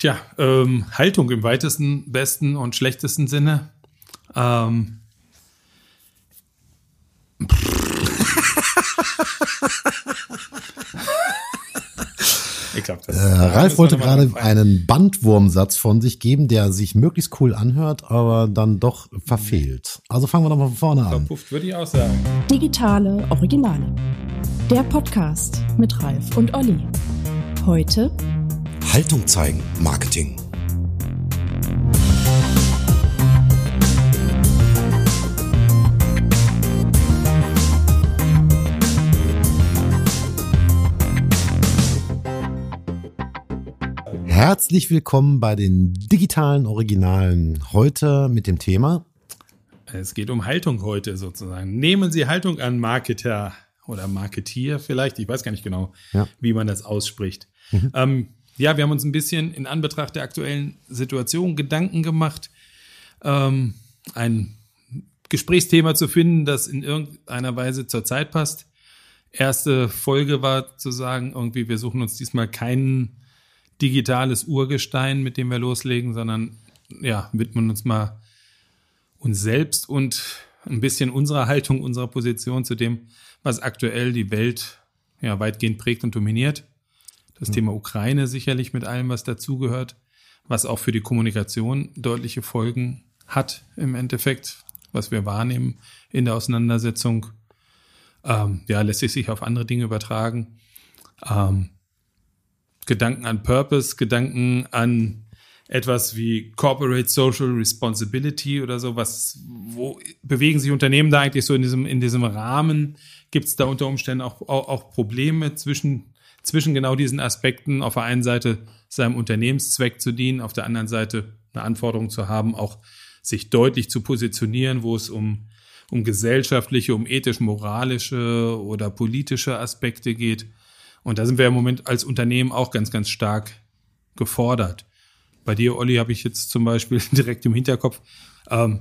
Tja, ähm, Haltung im weitesten, besten und schlechtesten Sinne. Ähm, ich glaub, das äh, Ralf wollte gerade einen Bandwurmsatz von sich geben, der sich möglichst cool anhört, aber dann doch verfehlt. Also fangen wir doch mal von vorne an. Verpufft, würde ich auch sagen. Digitale Originale. Der Podcast mit Ralf und Olli. Heute Haltung zeigen, Marketing. Herzlich willkommen bei den digitalen Originalen. Heute mit dem Thema. Es geht um Haltung heute sozusagen. Nehmen Sie Haltung an, Marketer oder Marketier vielleicht. Ich weiß gar nicht genau, ja. wie man das ausspricht. Mhm. Ähm, ja, wir haben uns ein bisschen in Anbetracht der aktuellen Situation Gedanken gemacht, ähm, ein Gesprächsthema zu finden, das in irgendeiner Weise zur Zeit passt. Erste Folge war zu sagen, irgendwie, wir suchen uns diesmal kein digitales Urgestein, mit dem wir loslegen, sondern ja, widmen uns mal uns selbst und ein bisschen unserer Haltung, unserer Position zu dem, was aktuell die Welt ja weitgehend prägt und dominiert. Das mhm. Thema Ukraine sicherlich mit allem, was dazugehört, was auch für die Kommunikation deutliche Folgen hat im Endeffekt, was wir wahrnehmen in der Auseinandersetzung. Ähm, ja, lässt sich sich auf andere Dinge übertragen. Ähm, Gedanken an Purpose, Gedanken an etwas wie Corporate Social Responsibility oder so, was, wo bewegen sich Unternehmen da eigentlich so in diesem, in diesem Rahmen? Gibt es da unter Umständen auch, auch, auch Probleme zwischen zwischen genau diesen Aspekten auf der einen Seite seinem Unternehmenszweck zu dienen, auf der anderen Seite eine Anforderung zu haben, auch sich deutlich zu positionieren, wo es um, um gesellschaftliche, um ethisch-moralische oder politische Aspekte geht. Und da sind wir im Moment als Unternehmen auch ganz, ganz stark gefordert. Bei dir, Olli, habe ich jetzt zum Beispiel direkt im Hinterkopf, ähm,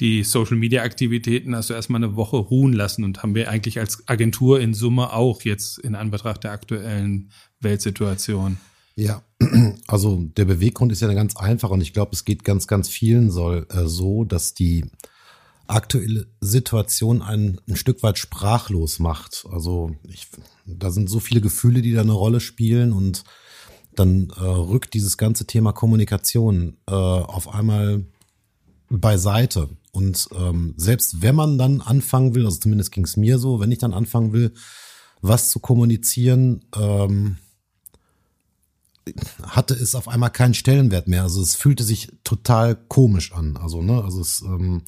die Social Media Aktivitäten also erstmal eine Woche ruhen lassen und haben wir eigentlich als Agentur in Summe auch jetzt in Anbetracht der aktuellen Weltsituation. Ja, also der Beweggrund ist ja ganz einfach und ich glaube, es geht ganz, ganz vielen soll, äh, so, dass die aktuelle Situation einen ein Stück weit sprachlos macht. Also ich, da sind so viele Gefühle, die da eine Rolle spielen und dann äh, rückt dieses ganze Thema Kommunikation äh, auf einmal beiseite. Und ähm, selbst wenn man dann anfangen will, also zumindest ging es mir so, wenn ich dann anfangen will, was zu kommunizieren, ähm, hatte es auf einmal keinen Stellenwert mehr. Also es fühlte sich total komisch an. Also, ne, also es, ähm,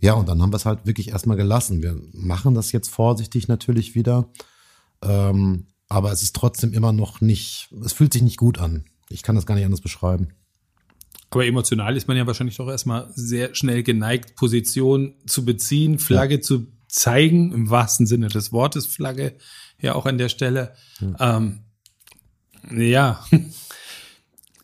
ja, und dann haben wir es halt wirklich erstmal gelassen. Wir machen das jetzt vorsichtig natürlich wieder. Ähm, aber es ist trotzdem immer noch nicht, es fühlt sich nicht gut an. Ich kann das gar nicht anders beschreiben. Aber emotional ist man ja wahrscheinlich doch erstmal sehr schnell geneigt, Position zu beziehen, Flagge ja. zu zeigen, im wahrsten Sinne des Wortes Flagge, ja auch an der Stelle. Ja, ähm, ja.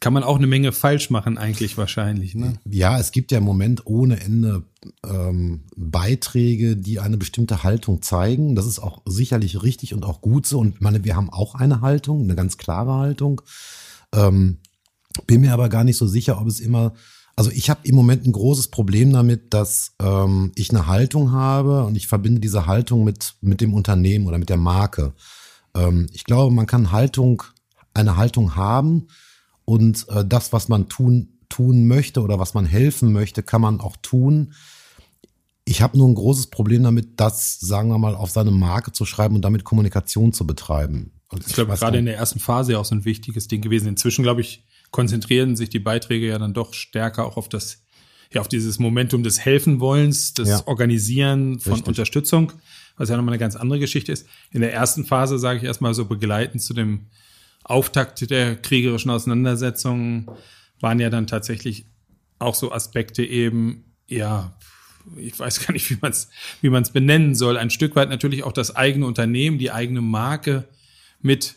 kann man auch eine Menge falsch machen eigentlich wahrscheinlich. Ne? Ja, es gibt ja im Moment ohne Ende ähm, Beiträge, die eine bestimmte Haltung zeigen. Das ist auch sicherlich richtig und auch gut so. Und meine, wir haben auch eine Haltung, eine ganz klare Haltung. Ähm, bin mir aber gar nicht so sicher, ob es immer. Also ich habe im Moment ein großes Problem damit, dass ähm, ich eine Haltung habe und ich verbinde diese Haltung mit mit dem Unternehmen oder mit der Marke. Ähm, ich glaube, man kann Haltung eine Haltung haben und äh, das, was man tun tun möchte oder was man helfen möchte, kann man auch tun. Ich habe nur ein großes Problem damit, das, sagen wir mal, auf seine Marke zu schreiben und damit Kommunikation zu betreiben. Und ich glaube, gerade in der ersten Phase auch so ein wichtiges Ding gewesen. Inzwischen, glaube ich, konzentrieren sich die Beiträge ja dann doch stärker auch auf das, ja, auf dieses Momentum des Helfenwollens, des ja. Organisieren von Richtig. Unterstützung, was ja nochmal eine ganz andere Geschichte ist. In der ersten Phase, sage ich erstmal so begleitend zu dem Auftakt der kriegerischen Auseinandersetzungen, waren ja dann tatsächlich auch so Aspekte eben, ja, ich weiß gar nicht, wie man es wie man's benennen soll, ein Stück weit natürlich auch das eigene Unternehmen, die eigene Marke mit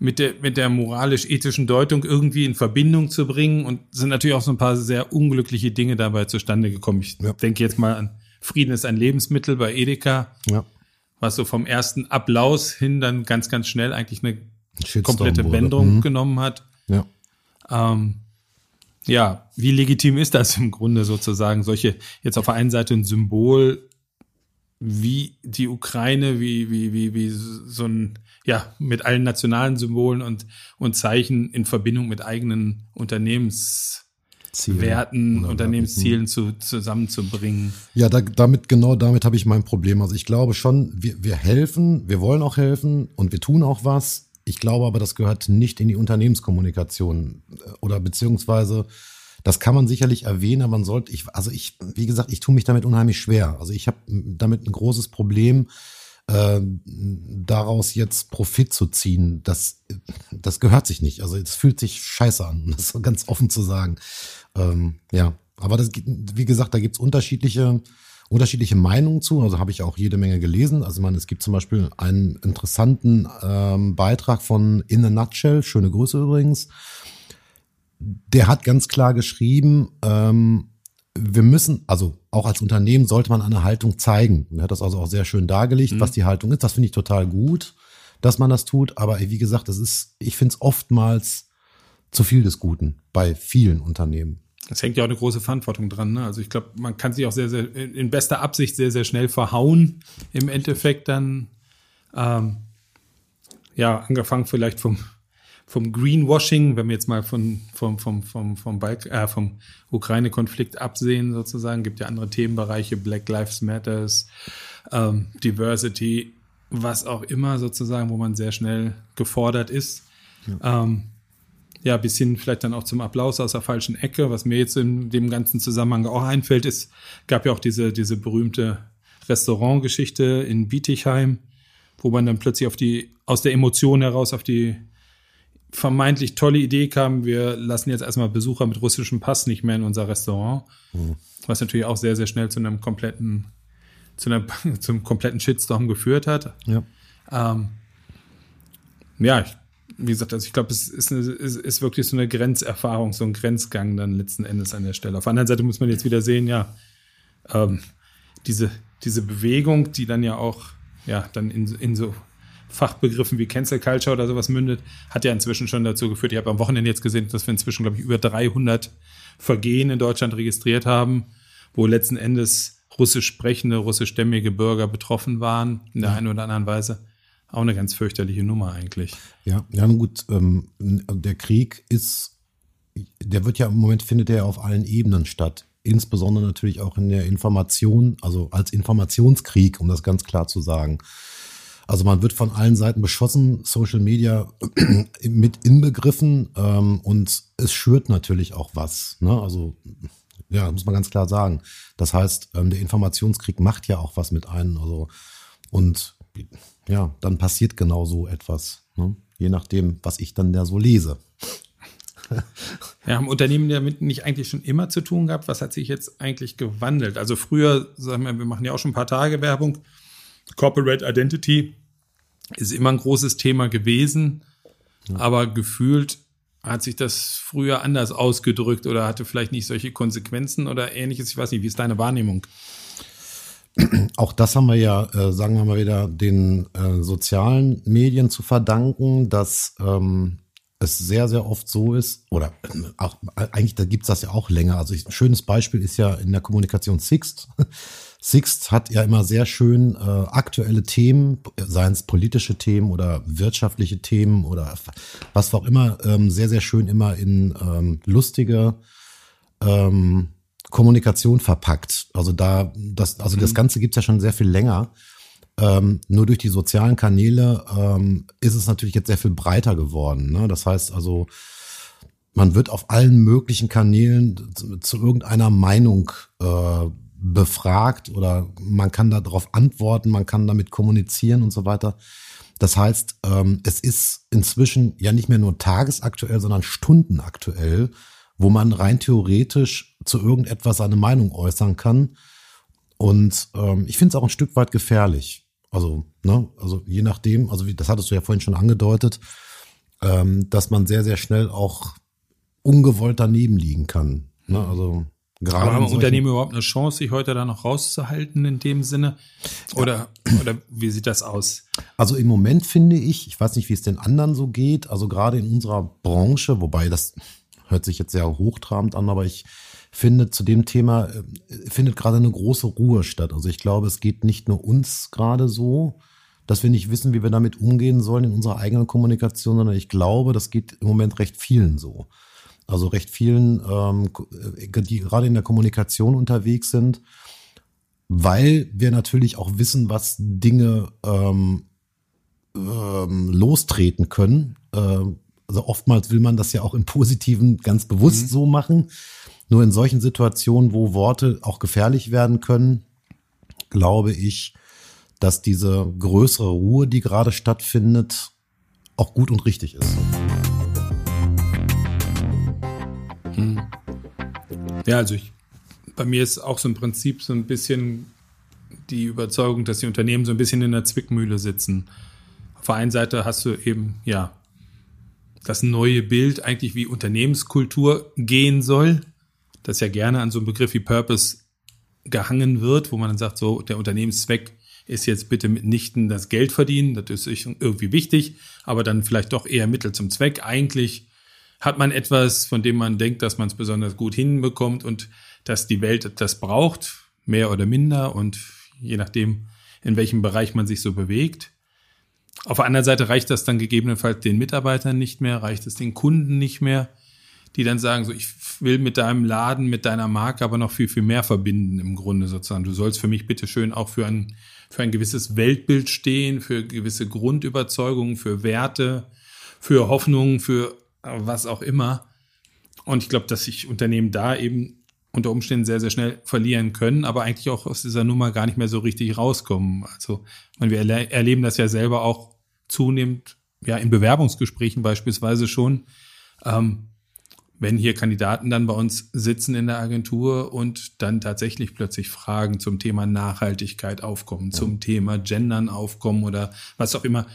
mit der, mit der moralisch-ethischen Deutung irgendwie in Verbindung zu bringen und sind natürlich auch so ein paar sehr unglückliche Dinge dabei zustande gekommen. Ich ja. denke jetzt mal an Frieden ist ein Lebensmittel bei Edeka, ja. was so vom ersten Applaus hin dann ganz, ganz schnell eigentlich eine komplette Wendung mhm. genommen hat. Ja. Ähm, ja, wie legitim ist das im Grunde sozusagen? Solche, jetzt auf der einen Seite ein Symbol wie die Ukraine, wie, wie, wie, wie so ein, ja, mit allen nationalen Symbolen und, und Zeichen in Verbindung mit eigenen Unternehmenswerten, Unternehmenszielen zu, zusammenzubringen. Ja, da, damit, genau damit habe ich mein Problem. Also ich glaube schon, wir, wir helfen, wir wollen auch helfen und wir tun auch was. Ich glaube aber, das gehört nicht in die Unternehmenskommunikation oder beziehungsweise das kann man sicherlich erwähnen, aber man sollte, ich, also ich, wie gesagt, ich tue mich damit unheimlich schwer. Also ich habe damit ein großes Problem, äh, daraus jetzt Profit zu ziehen. Das, das gehört sich nicht. Also es fühlt sich scheiße an, um das ganz offen zu sagen. Ähm, ja, aber das, wie gesagt, da gibt's unterschiedliche unterschiedliche Meinungen zu. Also habe ich auch jede Menge gelesen. Also man, es gibt zum Beispiel einen interessanten ähm, Beitrag von In a Nutshell, schöne Grüße übrigens, der hat ganz klar geschrieben, ähm, wir müssen, also auch als Unternehmen sollte man eine Haltung zeigen. Er hat das also auch sehr schön dargelegt, mhm. was die Haltung ist. Das finde ich total gut, dass man das tut. Aber wie gesagt, das ist, ich finde es oftmals zu viel des Guten bei vielen Unternehmen. Das hängt ja auch eine große Verantwortung dran. Ne? Also ich glaube, man kann sich auch sehr, sehr in bester Absicht sehr, sehr schnell verhauen. Im Endeffekt dann, ähm, ja, angefangen vielleicht vom vom Greenwashing, wenn wir jetzt mal von, vom, vom, vom, vom, Balk, äh, vom Ukraine-Konflikt absehen, sozusagen, gibt ja andere Themenbereiche, Black Lives Matters, ähm, Diversity, was auch immer sozusagen, wo man sehr schnell gefordert ist. Ja. Ähm, ja, bis hin vielleicht dann auch zum Applaus aus der falschen Ecke. Was mir jetzt in dem ganzen Zusammenhang auch einfällt, ist, gab ja auch diese, diese berühmte Restaurantgeschichte in Bietigheim, wo man dann plötzlich auf die, aus der Emotion heraus auf die vermeintlich tolle Idee kam, wir lassen jetzt erstmal Besucher mit russischem Pass nicht mehr in unser Restaurant. Mhm. Was natürlich auch sehr, sehr schnell zu einem kompletten, zu einem, zum kompletten Shitstorm geführt hat. Ja, ähm, ja ich, wie gesagt, also ich glaube, es ist, eine, ist, ist wirklich so eine Grenzerfahrung, so ein Grenzgang dann letzten Endes an der Stelle. Auf der anderen Seite muss man jetzt wieder sehen, ja, ähm, diese, diese Bewegung, die dann ja auch, ja, dann in, in so Fachbegriffen wie Cancel Culture oder sowas mündet, hat ja inzwischen schon dazu geführt. Ich habe am Wochenende jetzt gesehen, dass wir inzwischen, glaube ich, über 300 Vergehen in Deutschland registriert haben, wo letzten Endes russisch sprechende, russischstämmige Bürger betroffen waren, in der ja. einen oder anderen Weise. Auch eine ganz fürchterliche Nummer eigentlich. Ja, ja, gut, ähm, der Krieg ist, der wird ja im Moment, findet er ja auf allen Ebenen statt. Insbesondere natürlich auch in der Information, also als Informationskrieg, um das ganz klar zu sagen. Also man wird von allen Seiten beschossen, Social Media mit inbegriffen ähm, und es schürt natürlich auch was. Ne? Also ja, muss man ganz klar sagen. Das heißt, ähm, der Informationskrieg macht ja auch was mit einem. Also und ja, dann passiert genau so etwas. Ne? Je nachdem, was ich dann da so lese. Ja, haben Unternehmen damit nicht eigentlich schon immer zu tun gehabt? Was hat sich jetzt eigentlich gewandelt? Also früher, sagen wir, wir machen ja auch schon ein paar Tage Werbung. Corporate Identity ist immer ein großes Thema gewesen, ja. aber gefühlt hat sich das früher anders ausgedrückt oder hatte vielleicht nicht solche Konsequenzen oder ähnliches. Ich weiß nicht, wie ist deine Wahrnehmung? Auch das haben wir ja, äh, sagen wir mal wieder, den äh, sozialen Medien zu verdanken, dass ähm, es sehr, sehr oft so ist, oder äh, auch eigentlich, da gibt's das ja auch länger. Also ich, ein schönes Beispiel ist ja in der Kommunikation Sixt. Sixt hat ja immer sehr schön äh, aktuelle Themen, seien es politische Themen oder wirtschaftliche Themen oder was auch immer, ähm, sehr, sehr schön immer in ähm, lustige ähm, Kommunikation verpackt. Also da, das, also das mhm. Ganze gibt's ja schon sehr viel länger. Ähm, nur durch die sozialen Kanäle ähm, ist es natürlich jetzt sehr viel breiter geworden. Ne? Das heißt also, man wird auf allen möglichen Kanälen zu, zu irgendeiner Meinung äh, befragt oder man kann darauf antworten, man kann damit kommunizieren und so weiter. Das heißt, ähm, es ist inzwischen ja nicht mehr nur tagesaktuell, sondern stundenaktuell, wo man rein theoretisch zu irgendetwas seine Meinung äußern kann. Und ähm, ich finde es auch ein Stück weit gefährlich. Also, ne, also je nachdem, also wie, das hattest du ja vorhin schon angedeutet, ähm, dass man sehr, sehr schnell auch ungewollt daneben liegen kann. Ne? Also Gerade Aber haben Unternehmen überhaupt eine Chance, sich heute da noch rauszuhalten in dem Sinne? Oder, ja. oder wie sieht das aus? Also im Moment finde ich, ich weiß nicht, wie es den anderen so geht, also gerade in unserer Branche, wobei das hört sich jetzt sehr hochtrabend an, aber ich finde, zu dem Thema äh, findet gerade eine große Ruhe statt. Also ich glaube, es geht nicht nur uns gerade so, dass wir nicht wissen, wie wir damit umgehen sollen in unserer eigenen Kommunikation, sondern ich glaube, das geht im Moment recht vielen so. Also recht vielen, ähm, die gerade in der Kommunikation unterwegs sind, weil wir natürlich auch wissen, was Dinge ähm, ähm, lostreten können. Ähm, also oftmals will man das ja auch im Positiven ganz bewusst mhm. so machen. Nur in solchen Situationen, wo Worte auch gefährlich werden können, glaube ich, dass diese größere Ruhe, die gerade stattfindet, auch gut und richtig ist. Hm. Ja, also ich, bei mir ist auch so im Prinzip so ein bisschen die Überzeugung, dass die Unternehmen so ein bisschen in der Zwickmühle sitzen. Auf der einen Seite hast du eben, ja, das neue Bild eigentlich wie Unternehmenskultur gehen soll das ja gerne an so einem Begriff wie Purpose gehangen wird, wo man dann sagt, so der Unternehmenszweck ist jetzt bitte mitnichten das Geld verdienen, das ist irgendwie wichtig, aber dann vielleicht doch eher Mittel zum Zweck. Eigentlich hat man etwas, von dem man denkt, dass man es besonders gut hinbekommt und dass die Welt das braucht, mehr oder minder und je nachdem, in welchem Bereich man sich so bewegt. Auf der anderen Seite reicht das dann gegebenenfalls den Mitarbeitern nicht mehr, reicht es den Kunden nicht mehr die dann sagen, so ich will mit deinem Laden, mit deiner Marke aber noch viel, viel mehr verbinden im Grunde sozusagen. Du sollst für mich bitte schön auch für ein, für ein gewisses Weltbild stehen, für gewisse Grundüberzeugungen, für Werte, für Hoffnungen, für was auch immer. Und ich glaube, dass sich Unternehmen da eben unter Umständen sehr, sehr schnell verlieren können, aber eigentlich auch aus dieser Nummer gar nicht mehr so richtig rauskommen. Also, wir erle erleben das ja selber auch zunehmend, ja, in Bewerbungsgesprächen beispielsweise schon, ähm, wenn hier Kandidaten dann bei uns sitzen in der Agentur und dann tatsächlich plötzlich Fragen zum Thema Nachhaltigkeit aufkommen, ja. zum Thema Gendern aufkommen oder was auch immer,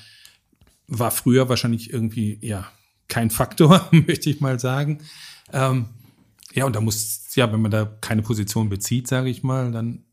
war früher wahrscheinlich irgendwie, ja, kein Faktor, möchte ich mal sagen. Ähm, ja, und da muss, ja, wenn man da keine Position bezieht, sage ich mal, dann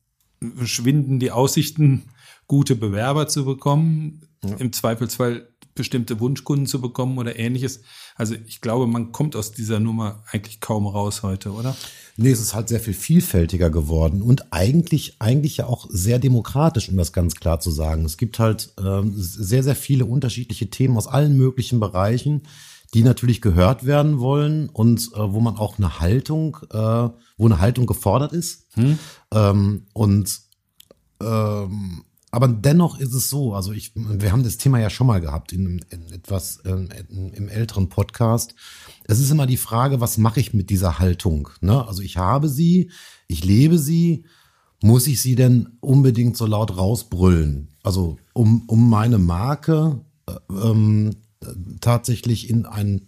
schwinden die Aussichten, gute Bewerber zu bekommen. Ja. Im Zweifelsfall bestimmte Wunschkunden zu bekommen oder ähnliches. Also ich glaube, man kommt aus dieser Nummer eigentlich kaum raus heute, oder? Nee, es ist halt sehr viel vielfältiger geworden und eigentlich, eigentlich ja auch sehr demokratisch, um das ganz klar zu sagen. Es gibt halt ähm, sehr, sehr viele unterschiedliche Themen aus allen möglichen Bereichen, die natürlich gehört werden wollen und äh, wo man auch eine Haltung, äh, wo eine Haltung gefordert ist. Hm. Ähm, und ähm, aber dennoch ist es so, also ich, wir haben das Thema ja schon mal gehabt in, in etwas in, in, im älteren Podcast. Es ist immer die Frage, was mache ich mit dieser Haltung? Ne? Also ich habe sie, ich lebe sie, muss ich sie denn unbedingt so laut rausbrüllen? Also um, um meine Marke äh, ähm, tatsächlich in ein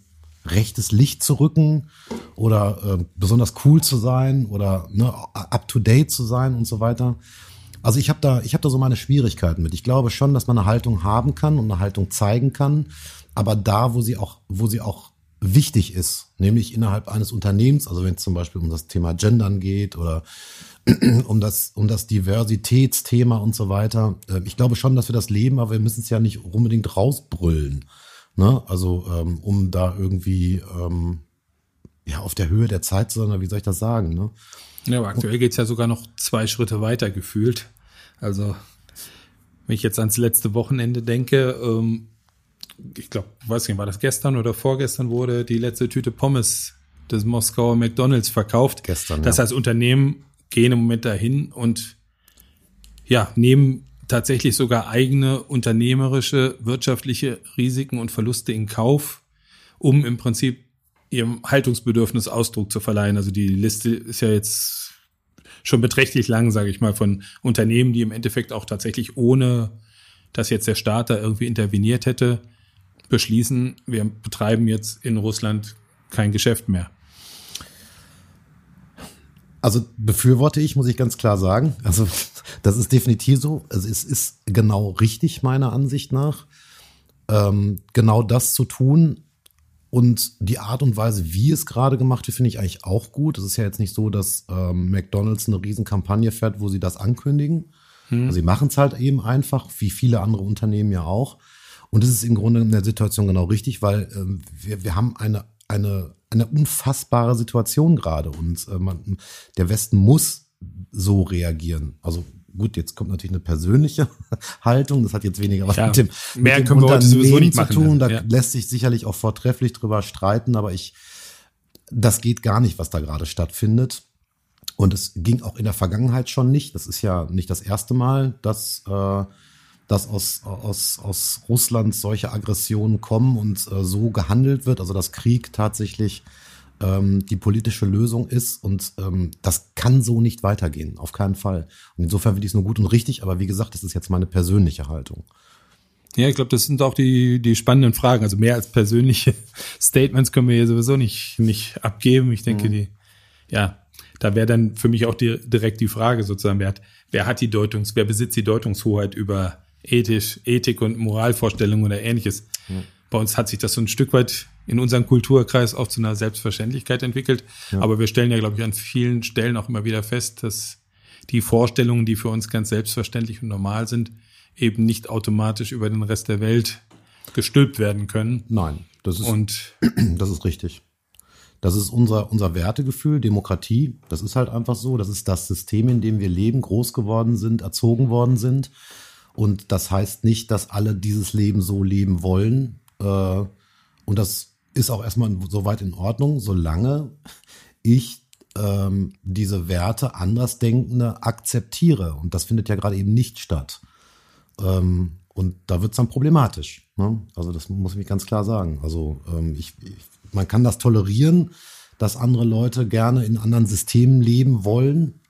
rechtes Licht zu rücken oder äh, besonders cool zu sein oder ne, up to date zu sein und so weiter. Also ich habe da, ich habe da so meine Schwierigkeiten mit. Ich glaube schon, dass man eine Haltung haben kann und eine Haltung zeigen kann, aber da, wo sie auch, wo sie auch wichtig ist, nämlich innerhalb eines Unternehmens, also wenn es zum Beispiel um das Thema Gendern geht oder um das, um das Diversitätsthema und so weiter. Äh, ich glaube schon, dass wir das leben, aber wir müssen es ja nicht unbedingt rausbrüllen. Ne? Also ähm, um da irgendwie ähm, ja auf der Höhe der Zeit zu sein, wie soll ich das sagen? Ne? Ja, aber aktuell geht's ja sogar noch zwei Schritte weiter gefühlt. Also, wenn ich jetzt ans letzte Wochenende denke, ähm, ich glaube, weiß nicht, war das gestern oder vorgestern wurde die letzte Tüte Pommes des Moskauer McDonalds verkauft. Gestern. Das ja. heißt, Unternehmen gehen im Moment dahin und ja, nehmen tatsächlich sogar eigene unternehmerische, wirtschaftliche Risiken und Verluste in Kauf, um im Prinzip ihrem Haltungsbedürfnis Ausdruck zu verleihen. Also die Liste ist ja jetzt schon beträchtlich lang, sage ich mal, von Unternehmen, die im Endeffekt auch tatsächlich ohne, dass jetzt der Staat da irgendwie interveniert hätte, beschließen, wir betreiben jetzt in Russland kein Geschäft mehr. Also befürworte ich, muss ich ganz klar sagen. Also das ist definitiv so. Also es ist genau richtig meiner Ansicht nach, ähm, genau das zu tun. Und die Art und Weise, wie es gerade gemacht wird, finde ich eigentlich auch gut. Es ist ja jetzt nicht so, dass ähm, McDonald's eine Riesenkampagne fährt, wo sie das ankündigen. Hm. Also sie machen es halt eben einfach, wie viele andere Unternehmen ja auch. Und das ist im Grunde in der Situation genau richtig, weil ähm, wir, wir haben eine, eine, eine unfassbare Situation gerade und äh, man, der Westen muss so reagieren. Also gut, jetzt kommt natürlich eine persönliche Haltung. Das hat jetzt weniger was ja, mit dem, mehr mit dem Unternehmen zu tun. Da ja. lässt sich sicherlich auch vortrefflich drüber streiten, aber ich, das geht gar nicht, was da gerade stattfindet. Und es ging auch in der Vergangenheit schon nicht. Das ist ja nicht das erste Mal, dass, äh, dass aus, aus, aus Russland solche Aggressionen kommen und äh, so gehandelt wird. Also dass Krieg tatsächlich ähm, die politische Lösung ist. Und ähm, das kann so nicht weitergehen, auf keinen Fall. Und insofern finde ich es nur gut und richtig, aber wie gesagt, das ist jetzt meine persönliche Haltung. Ja, ich glaube, das sind auch die, die spannenden Fragen. Also mehr als persönliche Statements können wir hier sowieso nicht, nicht abgeben. Ich denke, mhm. die, ja, da wäre dann für mich auch die, direkt die Frage sozusagen, wer hat, wer hat die Deutungs, wer besitzt die Deutungshoheit über ethisch, Ethik und Moralvorstellungen oder ähnliches? Mhm. Bei uns hat sich das so ein Stück weit in unserem Kulturkreis auch zu einer Selbstverständlichkeit entwickelt. Ja. Aber wir stellen ja, glaube ich, an vielen Stellen auch immer wieder fest, dass die Vorstellungen, die für uns ganz selbstverständlich und normal sind, eben nicht automatisch über den Rest der Welt gestülpt werden können. Nein, das ist, und das ist richtig. Das ist unser, unser Wertegefühl, Demokratie. Das ist halt einfach so. Das ist das System, in dem wir leben, groß geworden sind, erzogen worden sind. Und das heißt nicht, dass alle dieses Leben so leben wollen. Äh, und das ist auch erstmal soweit in Ordnung, solange ich ähm, diese Werte Andersdenkende akzeptiere. Und das findet ja gerade eben nicht statt. Ähm, und da wird es dann problematisch. Ne? Also das muss ich ganz klar sagen. Also ähm, ich, ich, man kann das tolerieren, dass andere Leute gerne in anderen Systemen leben wollen.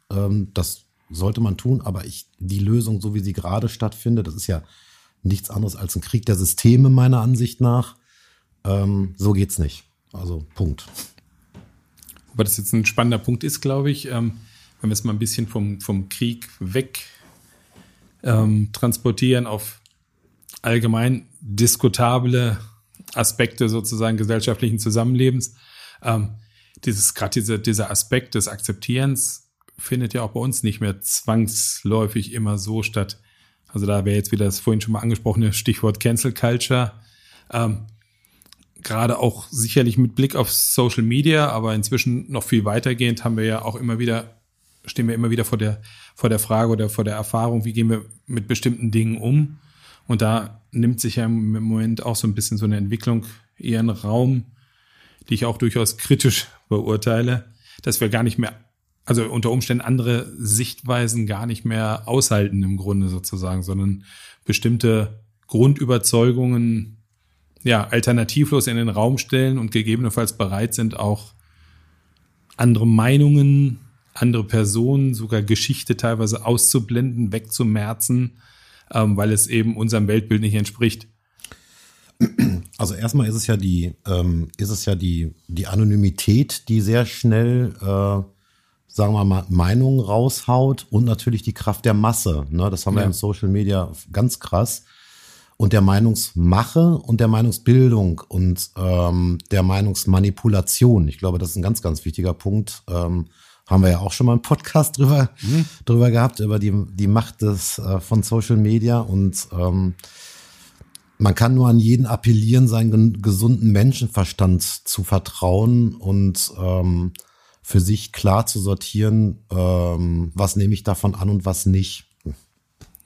Das sollte man tun, aber ich, die Lösung, so wie sie gerade stattfindet, das ist ja nichts anderes als ein Krieg der Systeme meiner Ansicht nach. Ähm, so geht's nicht. Also Punkt. Wobei das jetzt ein spannender Punkt ist, glaube ich, ähm, wenn wir es mal ein bisschen vom, vom Krieg weg ähm, transportieren auf allgemein diskutable Aspekte sozusagen gesellschaftlichen Zusammenlebens. Ähm, dieses gerade dieser, dieser Aspekt des Akzeptierens findet ja auch bei uns nicht mehr zwangsläufig immer so statt. Also da wäre jetzt wieder das vorhin schon mal angesprochene Stichwort Cancel Culture. Ähm, gerade auch sicherlich mit Blick auf Social Media, aber inzwischen noch viel weitergehend haben wir ja auch immer wieder, stehen wir immer wieder vor der, vor der Frage oder vor der Erfahrung, wie gehen wir mit bestimmten Dingen um. Und da nimmt sich ja im Moment auch so ein bisschen so eine Entwicklung einen Raum, die ich auch durchaus kritisch beurteile, dass wir gar nicht mehr, also unter Umständen andere Sichtweisen gar nicht mehr aushalten im Grunde sozusagen, sondern bestimmte Grundüberzeugungen ja, alternativlos in den Raum stellen und gegebenenfalls bereit sind, auch andere Meinungen, andere Personen, sogar Geschichte teilweise auszublenden, wegzumerzen, ähm, weil es eben unserem Weltbild nicht entspricht. Also erstmal ist es ja die, ähm, ist es ja die, die Anonymität, die sehr schnell, äh, sagen wir mal, Meinungen raushaut und natürlich die Kraft der Masse. Ne? Das haben ja. wir in Social Media ganz krass und der Meinungsmache und der Meinungsbildung und ähm, der Meinungsmanipulation. Ich glaube, das ist ein ganz, ganz wichtiger Punkt. Ähm, haben wir ja auch schon mal einen Podcast drüber, mhm. drüber gehabt, über die, die Macht des, äh, von Social Media. Und ähm, man kann nur an jeden appellieren, seinen gesunden Menschenverstand zu vertrauen und ähm, für sich klar zu sortieren, ähm, was nehme ich davon an und was nicht.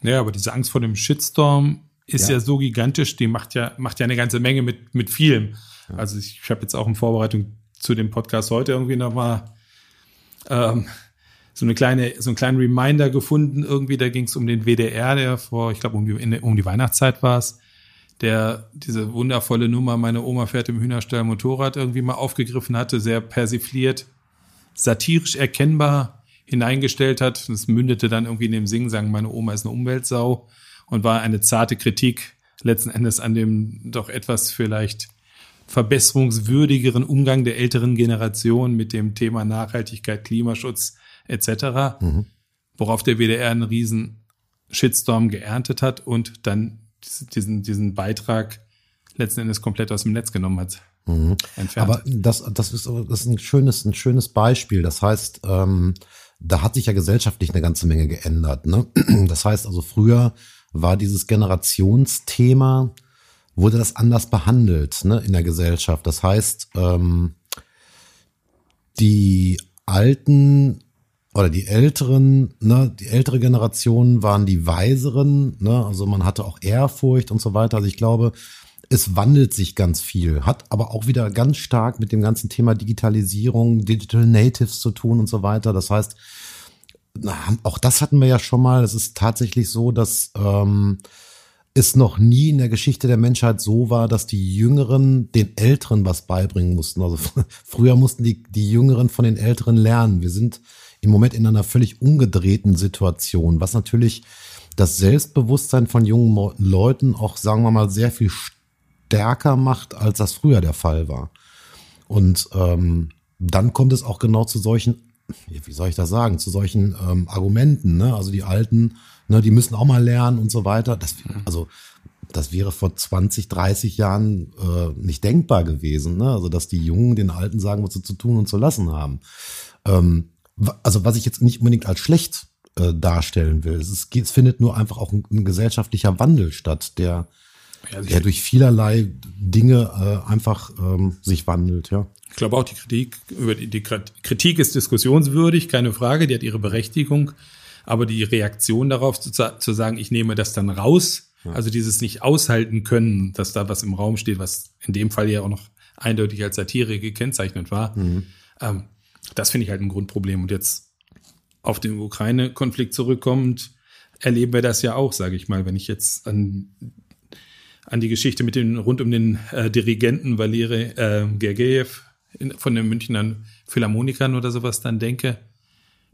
Ja, aber diese Angst vor dem Shitstorm ist ja. ja, so gigantisch, die macht ja, macht ja eine ganze Menge mit, mit vielem. Ja. Also ich, ich habe jetzt auch in Vorbereitung zu dem Podcast heute irgendwie nochmal ähm, so eine kleine, so einen kleinen Reminder gefunden. Irgendwie, da ging es um den WDR, der vor, ich glaube, um die, um die Weihnachtszeit war es, der diese wundervolle Nummer, meine Oma fährt im Hühnerstall Motorrad irgendwie mal aufgegriffen hatte, sehr persifliert, satirisch erkennbar hineingestellt hat. Das mündete dann irgendwie in dem Singen, sagen, meine Oma ist eine Umweltsau und war eine zarte Kritik letzten Endes an dem doch etwas vielleicht verbesserungswürdigeren Umgang der älteren Generation mit dem Thema Nachhaltigkeit, Klimaschutz etc., mhm. worauf der WDR einen riesen Shitstorm geerntet hat und dann diesen, diesen Beitrag letzten Endes komplett aus dem Netz genommen hat. Mhm. Aber das, das, ist, das ist ein schönes, ein schönes Beispiel. Das heißt, ähm, da hat sich ja gesellschaftlich eine ganze Menge geändert. Ne? Das heißt also, früher war dieses Generationsthema, wurde das anders behandelt ne, in der Gesellschaft. Das heißt, ähm, die alten oder die älteren, ne, die ältere Generation waren die weiseren, ne, also man hatte auch Ehrfurcht und so weiter. Also ich glaube, es wandelt sich ganz viel, hat aber auch wieder ganz stark mit dem ganzen Thema Digitalisierung, Digital Natives zu tun und so weiter. Das heißt, auch das hatten wir ja schon mal. Es ist tatsächlich so, dass ähm, es noch nie in der Geschichte der Menschheit so war, dass die Jüngeren den Älteren was beibringen mussten. Also früher mussten die, die Jüngeren von den Älteren lernen. Wir sind im Moment in einer völlig umgedrehten Situation, was natürlich das Selbstbewusstsein von jungen Leuten auch, sagen wir mal, sehr viel stärker macht, als das früher der Fall war. Und ähm, dann kommt es auch genau zu solchen, wie soll ich das sagen, zu solchen ähm, Argumenten. Ne? Also die Alten, ne, die müssen auch mal lernen und so weiter. Das, also das wäre vor 20, 30 Jahren äh, nicht denkbar gewesen. Ne? Also dass die Jungen den Alten sagen, was sie zu tun und zu lassen haben. Ähm, also was ich jetzt nicht unbedingt als schlecht äh, darstellen will. Es, ist, es findet nur einfach auch ein, ein gesellschaftlicher Wandel statt, der, ja, der durch vielerlei Dinge äh, einfach ähm, sich wandelt, ja. Ich glaube auch die Kritik über die, die Kritik ist diskussionswürdig, keine Frage, die hat ihre Berechtigung, aber die Reaktion darauf zu, zu sagen, ich nehme das dann raus, ja. also dieses nicht aushalten können, dass da was im Raum steht, was in dem Fall ja auch noch eindeutig als Satire gekennzeichnet war, mhm. ähm, das finde ich halt ein Grundproblem. Und jetzt auf den Ukraine-Konflikt zurückkommend, erleben wir das ja auch, sage ich mal, wenn ich jetzt an, an die Geschichte mit den rund um den äh, Dirigenten Valeri äh, Gergiev von den Münchner Philharmonikern oder sowas dann denke.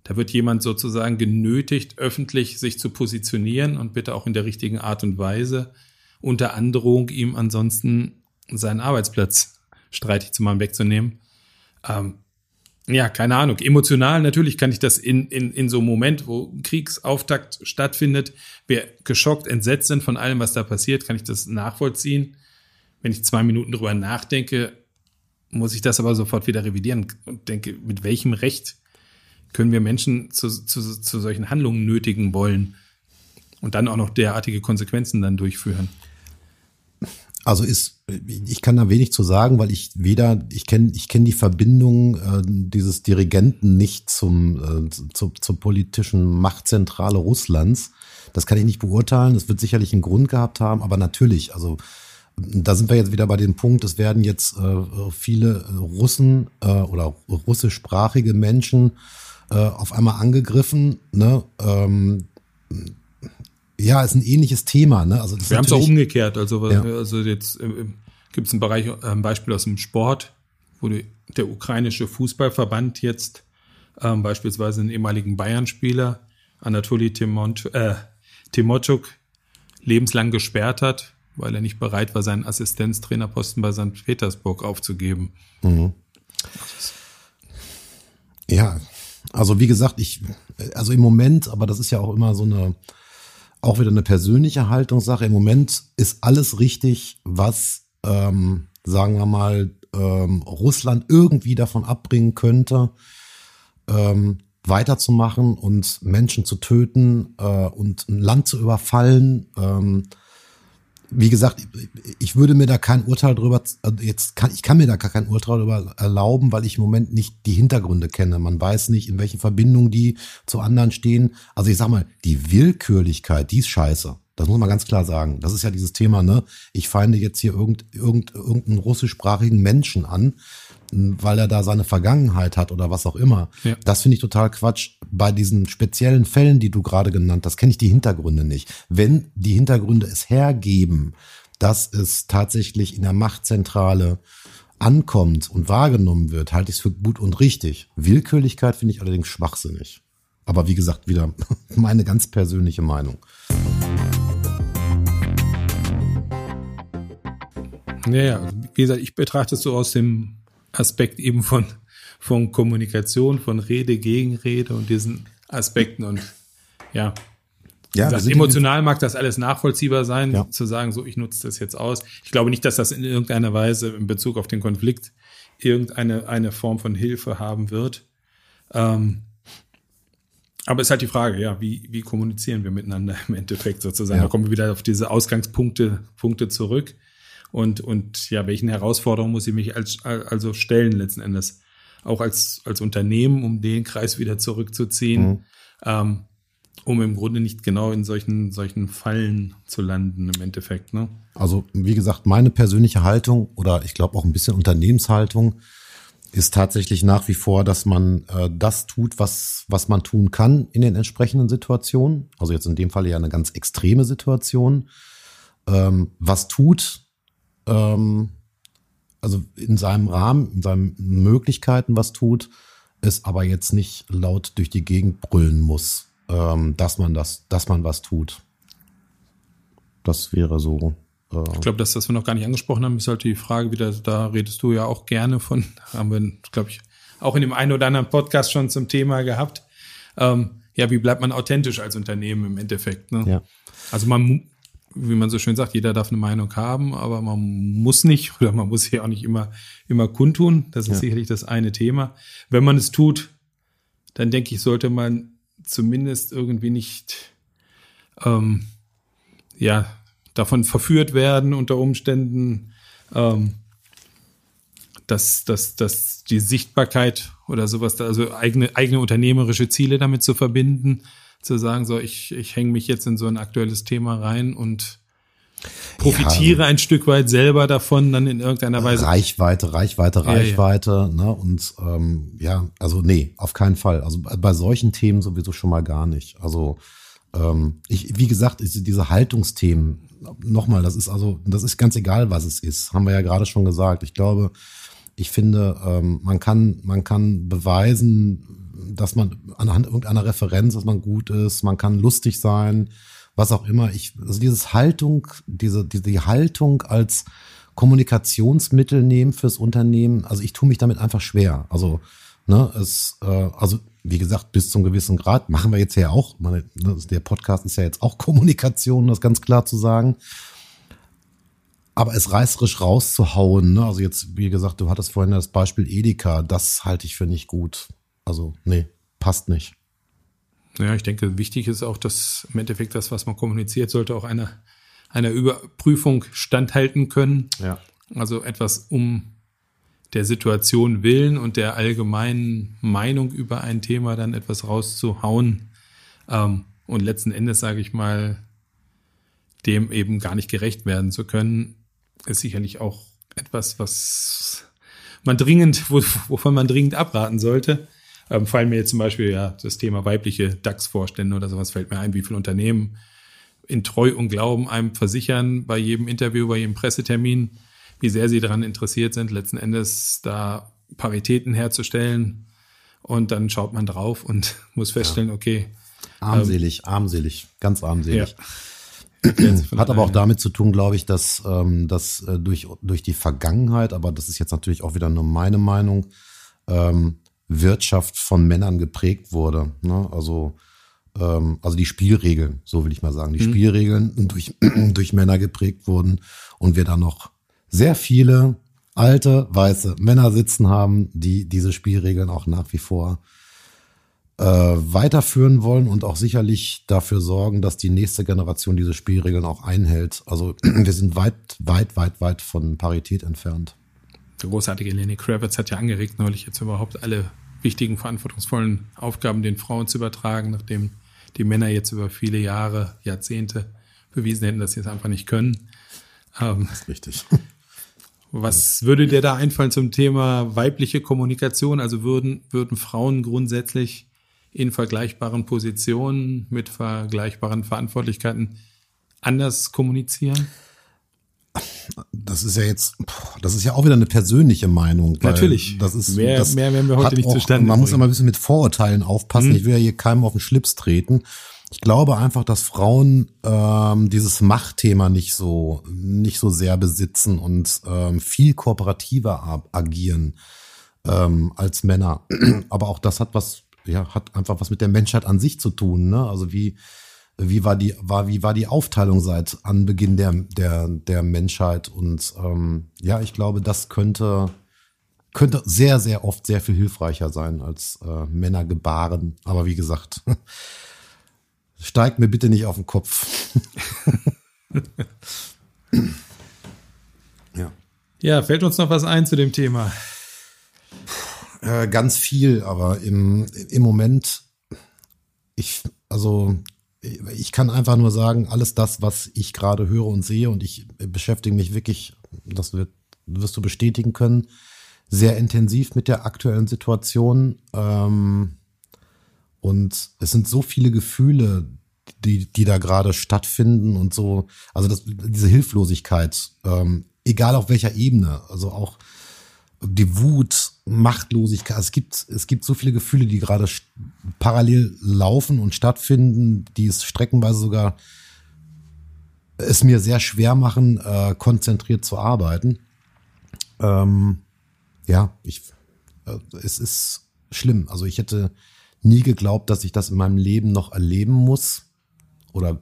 Da wird jemand sozusagen genötigt, öffentlich sich zu positionieren und bitte auch in der richtigen Art und Weise, unter Androhung ihm ansonsten seinen Arbeitsplatz streitig zu machen, wegzunehmen. Ähm, ja, keine Ahnung. Emotional natürlich kann ich das in, in, in so einem Moment, wo Kriegsauftakt stattfindet, wir geschockt, entsetzt sind von allem, was da passiert, kann ich das nachvollziehen. Wenn ich zwei Minuten drüber nachdenke, muss ich das aber sofort wieder revidieren und denke, mit welchem Recht können wir Menschen zu, zu, zu solchen Handlungen nötigen wollen und dann auch noch derartige Konsequenzen dann durchführen? Also ist, ich kann da wenig zu sagen, weil ich weder, ich kenne ich kenn die Verbindung äh, dieses Dirigenten nicht zum, äh, zu, zur politischen Machtzentrale Russlands. Das kann ich nicht beurteilen. Das wird sicherlich einen Grund gehabt haben, aber natürlich, also da sind wir jetzt wieder bei dem Punkt, es werden jetzt äh, viele Russen äh, oder russischsprachige Menschen äh, auf einmal angegriffen. Ne? Ähm, ja, ist ein ähnliches Thema. Ne? Also das Wir haben es auch umgekehrt. Also, ja. also jetzt äh, gibt es ein, Bereich, äh, ein Beispiel aus dem Sport, wo die, der ukrainische Fußballverband jetzt ähm, beispielsweise einen ehemaligen Bayern-Spieler, Anatoly Timont, äh, Timotschuk, lebenslang gesperrt hat, weil er nicht bereit war, seinen Assistenztrainerposten bei St. Petersburg aufzugeben. Mhm. Ja, also wie gesagt, ich, also im Moment, aber das ist ja auch immer so eine, auch wieder eine persönliche Haltungssache. Im Moment ist alles richtig, was, ähm, sagen wir mal, ähm, Russland irgendwie davon abbringen könnte, ähm, weiterzumachen und Menschen zu töten äh, und ein Land zu überfallen. Ähm, wie gesagt, ich würde mir da kein Urteil drüber, also jetzt kann, ich kann mir da gar kein Urteil drüber erlauben, weil ich im Moment nicht die Hintergründe kenne. Man weiß nicht, in welchen Verbindungen die zu anderen stehen. Also ich sag mal, die Willkürlichkeit, die ist scheiße. Das muss man ganz klar sagen. Das ist ja dieses Thema, ne? Ich feinde jetzt hier irgend, irgend, irgendeinen russischsprachigen Menschen an, weil er da seine Vergangenheit hat oder was auch immer. Ja. Das finde ich total Quatsch. Bei diesen speziellen Fällen, die du gerade genannt hast, kenne ich die Hintergründe nicht. Wenn die Hintergründe es hergeben, dass es tatsächlich in der Machtzentrale ankommt und wahrgenommen wird, halte ich es für gut und richtig. Willkürlichkeit finde ich allerdings schwachsinnig. Aber wie gesagt, wieder meine ganz persönliche Meinung. Ja, ja, wie gesagt, ich betrachte es so aus dem Aspekt eben von, von Kommunikation, von Rede, Gegenrede und diesen Aspekten und ja. Ja, gesagt, emotional mag das alles nachvollziehbar sein, ja. zu sagen, so, ich nutze das jetzt aus. Ich glaube nicht, dass das in irgendeiner Weise in Bezug auf den Konflikt irgendeine eine Form von Hilfe haben wird. Ähm, aber es ist halt die Frage, ja, wie, wie kommunizieren wir miteinander im Endeffekt sozusagen? Ja. Da kommen wir wieder auf diese Ausgangspunkte Punkte zurück. Und, und ja, welchen Herausforderungen muss ich mich als, also stellen letzten Endes? Auch als, als Unternehmen, um den Kreis wieder zurückzuziehen, mhm. ähm, um im Grunde nicht genau in solchen, solchen Fallen zu landen im Endeffekt. Ne? Also, wie gesagt, meine persönliche Haltung oder ich glaube auch ein bisschen Unternehmenshaltung ist tatsächlich nach wie vor, dass man äh, das tut, was, was man tun kann in den entsprechenden Situationen. Also jetzt in dem Fall ja eine ganz extreme Situation. Ähm, was tut, ähm, also in seinem Rahmen, in seinen Möglichkeiten was tut, es aber jetzt nicht laut durch die Gegend brüllen muss, ähm, dass man das, dass man was tut. Das wäre so ich glaube, dass das wir noch gar nicht angesprochen haben, ist halt die Frage wieder, da redest du ja auch gerne von, haben wir, glaube ich, auch in dem einen oder anderen Podcast schon zum Thema gehabt. Ähm, ja, wie bleibt man authentisch als Unternehmen im Endeffekt? Ne? Ja. Also man, wie man so schön sagt, jeder darf eine Meinung haben, aber man muss nicht oder man muss hier auch nicht immer, immer kundtun. Das ist ja. sicherlich das eine Thema. Wenn man es tut, dann denke ich, sollte man zumindest irgendwie nicht, ähm, ja, davon verführt werden unter Umständen, ähm, dass, dass, dass die Sichtbarkeit oder sowas, also eigene, eigene unternehmerische Ziele damit zu verbinden, zu sagen, so, ich, ich hänge mich jetzt in so ein aktuelles Thema rein und profitiere ja, ein Stück weit selber davon, dann in irgendeiner Weise. Reichweite, Reichweite, Reichweite, ja, ja. ne? Und ähm, ja, also nee, auf keinen Fall. Also bei solchen Themen sowieso schon mal gar nicht. Also ähm, ich, wie gesagt, diese Haltungsthemen, nochmal, das ist also, das ist ganz egal, was es ist, haben wir ja gerade schon gesagt. Ich glaube, ich finde, ähm, man kann, man kann beweisen, dass man anhand irgendeiner Referenz, dass man gut ist, man kann lustig sein, was auch immer. Ich, also dieses Haltung, diese, diese die Haltung als Kommunikationsmittel nehmen fürs Unternehmen, also ich tue mich damit einfach schwer. Also, ne, es, äh, also wie gesagt, bis zum gewissen Grad machen wir jetzt ja auch. Meine, ne, der Podcast ist ja jetzt auch Kommunikation, das ganz klar zu sagen. Aber es reißerisch rauszuhauen, ne? also jetzt, wie gesagt, du hattest vorhin das Beispiel Edeka, das halte ich für nicht gut. Also, nee, passt nicht. Ja, ich denke, wichtig ist auch, dass im Endeffekt das, was man kommuniziert, sollte auch einer, einer Überprüfung standhalten können. Ja. Also etwas um der Situation willen und der allgemeinen Meinung über ein Thema dann etwas rauszuhauen ähm, und letzten Endes, sage ich mal, dem eben gar nicht gerecht werden zu können, ist sicherlich auch etwas, was man dringend, wovon man dringend abraten sollte. Ähm, fallen mir jetzt zum Beispiel ja das Thema weibliche DAX-Vorstände oder sowas fällt mir ein, wie viele Unternehmen in Treu und Glauben einem versichern bei jedem Interview, bei jedem Pressetermin, wie sehr sie daran interessiert sind, letzten Endes da Paritäten herzustellen. Und dann schaut man drauf und muss feststellen, ja. okay. Armselig, ähm, armselig, ganz armselig. Ja. Hat aber auch damit zu tun, glaube ich, dass, ähm, dass äh, durch, durch die Vergangenheit, aber das ist jetzt natürlich auch wieder nur meine Meinung, ähm, Wirtschaft von Männern geprägt wurde. Ne? Also, ähm, also die Spielregeln, so will ich mal sagen, die mhm. Spielregeln durch, durch Männer geprägt wurden und wir da noch sehr viele alte, weiße Männer sitzen haben, die diese Spielregeln auch nach wie vor äh, weiterführen wollen und auch sicherlich dafür sorgen, dass die nächste Generation diese Spielregeln auch einhält. Also wir sind weit, weit, weit, weit von Parität entfernt. Der großartige Lenny Kravitz hat ja angeregt, neulich jetzt überhaupt alle wichtigen, verantwortungsvollen Aufgaben den Frauen zu übertragen, nachdem die Männer jetzt über viele Jahre, Jahrzehnte bewiesen hätten, dass sie es einfach nicht können. Ähm, das ist richtig. Was würde dir da einfallen zum Thema weibliche Kommunikation? Also würden, würden Frauen grundsätzlich in vergleichbaren Positionen mit vergleichbaren Verantwortlichkeiten anders kommunizieren? Das ist ja jetzt, das ist ja auch wieder eine persönliche Meinung. Natürlich. Das ist, mehr, das mehr werden wir heute nicht auch, zustande Man bringen. muss immer ein bisschen mit Vorurteilen aufpassen. Hm. Ich will ja hier keinem auf den Schlips treten. Ich glaube einfach, dass Frauen ähm, dieses Machtthema nicht so nicht so sehr besitzen und ähm, viel kooperativer agieren ähm, als Männer. Aber auch das hat was, ja, hat einfach was mit der Menschheit an sich zu tun. Ne? Also wie wie war die war wie war die Aufteilung seit Anbeginn der der der Menschheit und ähm, ja, ich glaube, das könnte könnte sehr sehr oft sehr viel hilfreicher sein als äh, Männer gebaren. Aber wie gesagt. Steigt mir bitte nicht auf den Kopf. Ja. Ja, fällt uns noch was ein zu dem Thema? Äh, ganz viel, aber im, im Moment, ich, also ich kann einfach nur sagen, alles das, was ich gerade höre und sehe, und ich beschäftige mich wirklich, das wird, wirst du bestätigen können, sehr intensiv mit der aktuellen Situation. Ähm, und es sind so viele Gefühle, die, die da gerade stattfinden und so, also das, diese Hilflosigkeit, ähm, egal auf welcher Ebene, also auch die Wut, Machtlosigkeit, es gibt, es gibt so viele Gefühle, die gerade parallel laufen und stattfinden, die es streckenweise sogar es mir sehr schwer machen, äh, konzentriert zu arbeiten. Ähm, ja, ich, äh, es ist schlimm. Also ich hätte nie geglaubt, dass ich das in meinem Leben noch erleben muss oder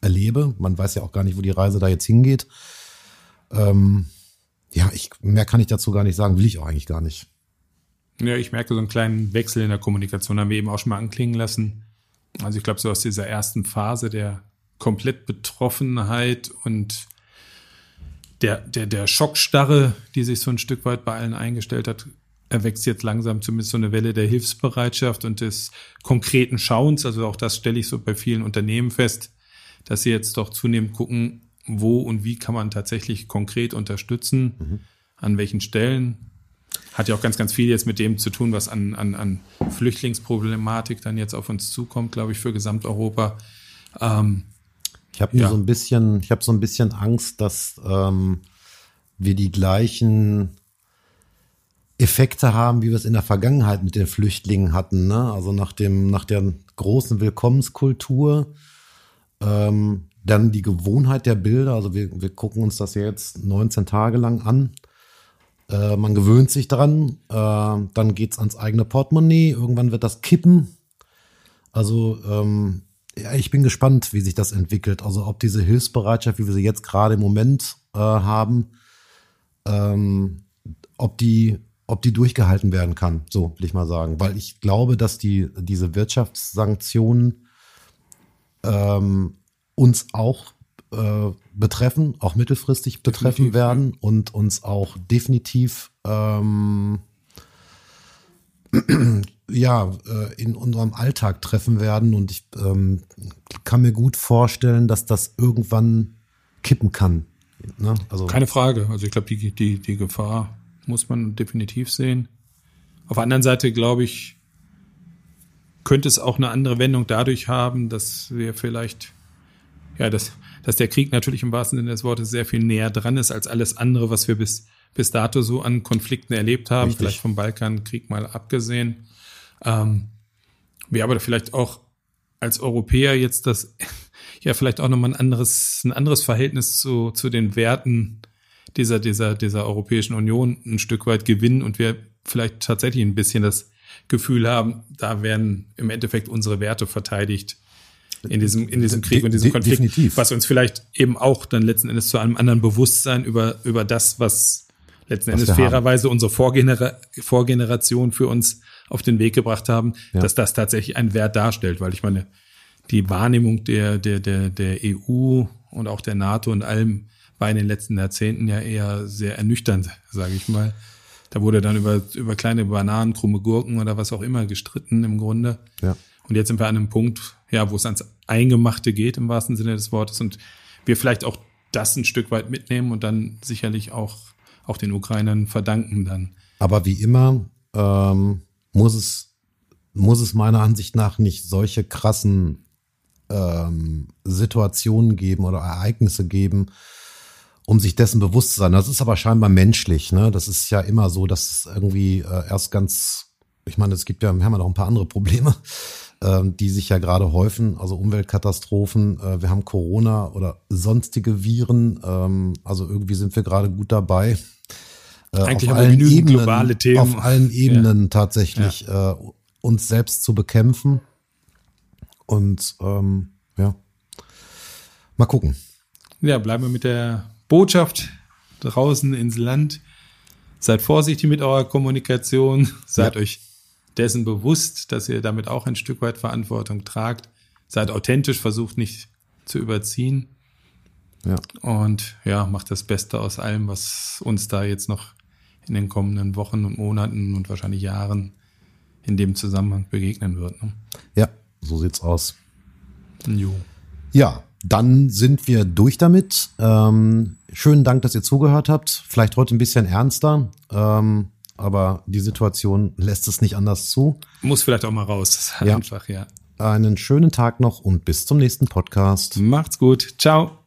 erlebe. Man weiß ja auch gar nicht, wo die Reise da jetzt hingeht. Ähm, ja, ich, mehr kann ich dazu gar nicht sagen, will ich auch eigentlich gar nicht. Ja, ich merke so einen kleinen Wechsel in der Kommunikation, haben wir eben auch schon mal anklingen lassen. Also ich glaube, so aus dieser ersten Phase der Komplettbetroffenheit und der, der, der Schockstarre, die sich so ein Stück weit bei allen eingestellt hat, erwächst jetzt langsam zumindest so eine Welle der Hilfsbereitschaft und des konkreten Schauens. Also auch das stelle ich so bei vielen Unternehmen fest, dass sie jetzt doch zunehmend gucken, wo und wie kann man tatsächlich konkret unterstützen, mhm. an welchen Stellen. Hat ja auch ganz, ganz viel jetzt mit dem zu tun, was an, an, an Flüchtlingsproblematik dann jetzt auf uns zukommt, glaube ich, für Gesamteuropa. Ähm, ich habe ja. so ein bisschen, ich habe so ein bisschen Angst, dass ähm, wir die gleichen Effekte haben, wie wir es in der Vergangenheit mit den Flüchtlingen hatten. Ne? Also nach dem, nach der großen Willkommenskultur, ähm, dann die Gewohnheit der Bilder. Also wir, wir gucken uns das jetzt 19 Tage lang an. Äh, man gewöhnt sich dran, äh, dann geht's ans eigene Portemonnaie, irgendwann wird das kippen. Also ähm, ja, ich bin gespannt, wie sich das entwickelt. Also ob diese Hilfsbereitschaft, wie wir sie jetzt gerade im Moment äh, haben, ähm, ob die ob die durchgehalten werden kann, so will ich mal sagen. Weil ich glaube, dass die, diese Wirtschaftssanktionen ähm, uns auch äh, betreffen, auch mittelfristig betreffen definitiv, werden ja. und uns auch definitiv ähm, ja, äh, in unserem Alltag treffen werden. Und ich ähm, kann mir gut vorstellen, dass das irgendwann kippen kann. Ne? Also, Keine Frage. Also ich glaube, die, die, die Gefahr muss man definitiv sehen. Auf der anderen Seite, glaube ich, könnte es auch eine andere Wendung dadurch haben, dass wir vielleicht, ja, dass, dass der Krieg natürlich im wahrsten Sinne des Wortes sehr viel näher dran ist als alles andere, was wir bis, bis dato so an Konflikten erlebt haben, Richtig. vielleicht vom Balkankrieg mal abgesehen. Ähm, wir aber vielleicht auch als Europäer jetzt das, ja, vielleicht auch nochmal ein anderes, ein anderes Verhältnis zu, zu den Werten dieser, dieser, dieser Europäischen Union ein Stück weit gewinnen und wir vielleicht tatsächlich ein bisschen das Gefühl haben, da werden im Endeffekt unsere Werte verteidigt in diesem, in diesem Krieg und diesem Konflikt, Definitiv. was uns vielleicht eben auch dann letzten Endes zu einem anderen Bewusstsein über, über das, was letzten was Endes fairerweise haben. unsere Vorgener Vorgeneration für uns auf den Weg gebracht haben, ja. dass das tatsächlich einen Wert darstellt, weil ich meine, die Wahrnehmung der, der, der, der EU und auch der NATO und allem war in den letzten Jahrzehnten ja eher sehr ernüchternd, sage ich mal. Da wurde dann über, über kleine Bananen, krumme Gurken oder was auch immer gestritten im Grunde. Ja. Und jetzt sind wir an einem Punkt, ja, wo es ans Eingemachte geht im wahrsten Sinne des Wortes und wir vielleicht auch das ein Stück weit mitnehmen und dann sicherlich auch, auch den Ukrainern verdanken dann. Aber wie immer ähm, muss es muss es meiner Ansicht nach nicht solche krassen ähm, Situationen geben oder Ereignisse geben, um sich dessen bewusst zu sein. Das ist aber scheinbar menschlich. Ne? Das ist ja immer so, dass es irgendwie äh, erst ganz, ich meine, es gibt ja, wir haben ja noch ein paar andere Probleme, äh, die sich ja gerade häufen, also Umweltkatastrophen, äh, wir haben Corona oder sonstige Viren, ähm, also irgendwie sind wir gerade gut dabei. Äh, Eigentlich auf allen Ebenen, globale Themen. Auf allen Ebenen ja. tatsächlich ja. Äh, uns selbst zu bekämpfen. Und ähm, ja, mal gucken. Ja, bleiben wir mit der Botschaft draußen ins Land. Seid vorsichtig mit eurer Kommunikation. Seid ja. euch dessen bewusst, dass ihr damit auch ein Stück weit Verantwortung tragt. Seid authentisch, versucht nicht zu überziehen. Ja. Und ja, macht das Beste aus allem, was uns da jetzt noch in den kommenden Wochen und Monaten und wahrscheinlich Jahren in dem Zusammenhang begegnen wird. Ne? Ja, so sieht's aus. Jo. Ja, dann sind wir durch damit. Ähm, schönen Dank, dass ihr zugehört habt. Vielleicht heute ein bisschen ernster, ähm, aber die Situation lässt es nicht anders zu. Muss vielleicht auch mal raus. Ja. Einfach, ja. Einen schönen Tag noch und bis zum nächsten Podcast. Macht's gut. Ciao.